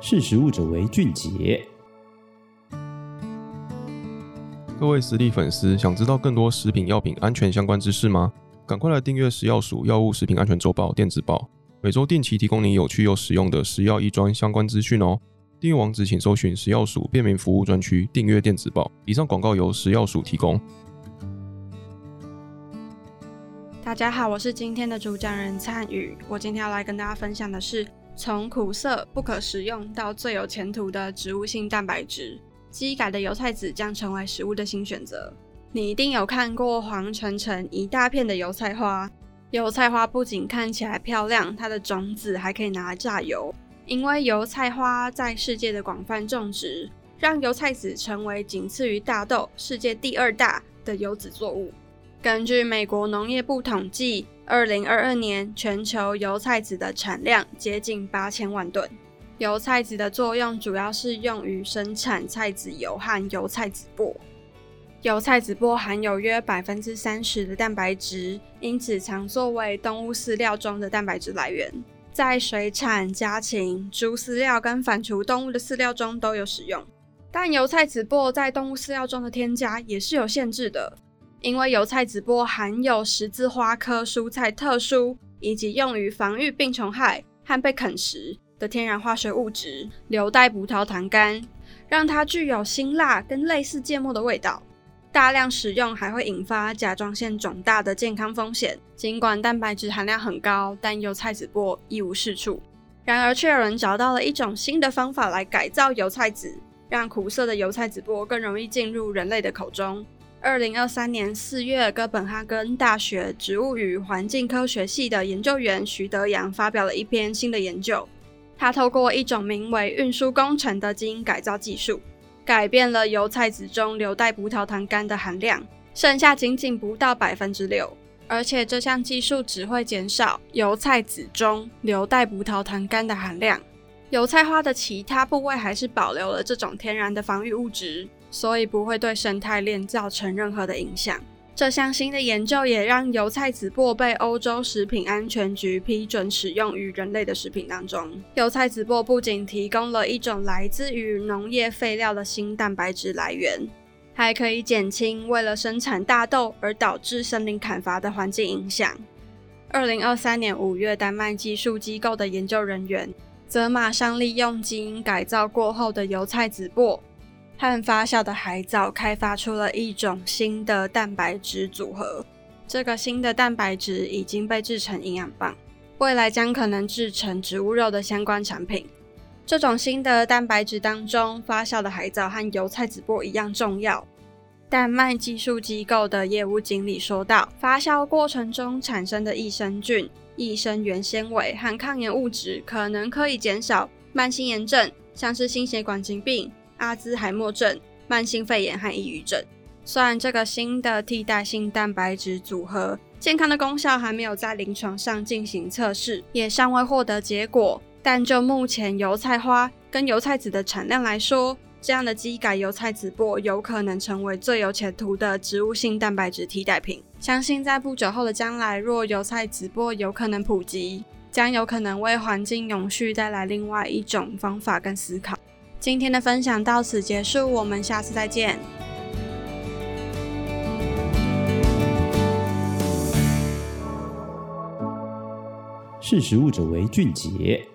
识时务者为俊杰。各位实力粉丝，想知道更多食品药品安全相关知识吗？赶快来订阅食药署药物食品安全周报电子报，每周定期提供你有趣又实用的食药医专相关资讯哦。订阅网址请搜寻食药署便民服务专区订阅电子报。以上广告由食药署提供。大家好，我是今天的主讲人灿宇。我今天要来跟大家分享的是从苦涩不可食用到最有前途的植物性蛋白质。基改的油菜籽将成为食物的新选择。你一定有看过黄澄澄一大片的油菜花。油菜花不仅看起来漂亮，它的种子还可以拿来榨油。因为油菜花在世界的广泛种植，让油菜籽成为仅次于大豆、世界第二大的油脂作物。根据美国农业部统计，二零二二年全球油菜籽的产量接近八千万吨。油菜籽的作用主要是用于生产菜籽油和油菜籽粕。油菜籽粕含有约百分之三十的蛋白质，因此常作为动物饲料中的蛋白质来源，在水产、家禽、猪饲料跟反刍动物的饲料中都有使用。但油菜籽粕在动物饲料中的添加也是有限制的，因为油菜籽粕含有十字花科蔬菜特殊以及用于防御病虫害和被啃食的天然化学物质硫代葡萄糖苷，让它具有辛辣跟类似芥末的味道。大量使用还会引发甲状腺肿大的健康风险。尽管蛋白质含量很高，但油菜籽粕一无是处。然而，却有人找到了一种新的方法来改造油菜籽，让苦涩的油菜籽粕更容易进入人类的口中。二零二三年四月，哥本哈根大学植物与环境科学系的研究员徐德阳发表了一篇新的研究。他透过一种名为运输工程的基因改造技术，改变了油菜籽中硫代葡萄糖苷的含量，剩下仅仅不到百分之六。而且这项技术只会减少油菜籽中硫代葡萄糖苷的含量，油菜花的其他部位还是保留了这种天然的防御物质，所以不会对生态链造成任何的影响。这项新的研究也让油菜籽粕被欧洲食品安全局批准使用于人类的食品当中。油菜籽粕不仅提供了一种来自于农业废料的新蛋白质来源，还可以减轻为了生产大豆而导致森林砍伐的环境影响。二零二三年五月，丹麦技术机构的研究人员则马上利用基因改造过后的油菜籽粕。和发酵的海藻开发出了一种新的蛋白质组合。这个新的蛋白质已经被制成营养棒，未来将可能制成植物肉的相关产品。这种新的蛋白质当中，发酵的海藻和油菜籽粕一样重要。丹麦技术机构的业务经理说道：“发酵过程中产生的益生菌、益生元纤维和抗炎物质，可能可以减少慢性炎症，像是心血管疾病。”阿兹海默症、慢性肺炎和抑郁症。虽然这个新的替代性蛋白质组合健康的功效还没有在临床上进行测试，也尚未获得结果，但就目前油菜花跟油菜籽的产量来说，这样的基改油菜籽粕有可能成为最有前途的植物性蛋白质替代品。相信在不久后的将来，若油菜籽粕有可能普及，将有可能为环境永续带来另外一种方法跟思考。今天的分享到此结束，我们下次再见。识时务者为俊杰。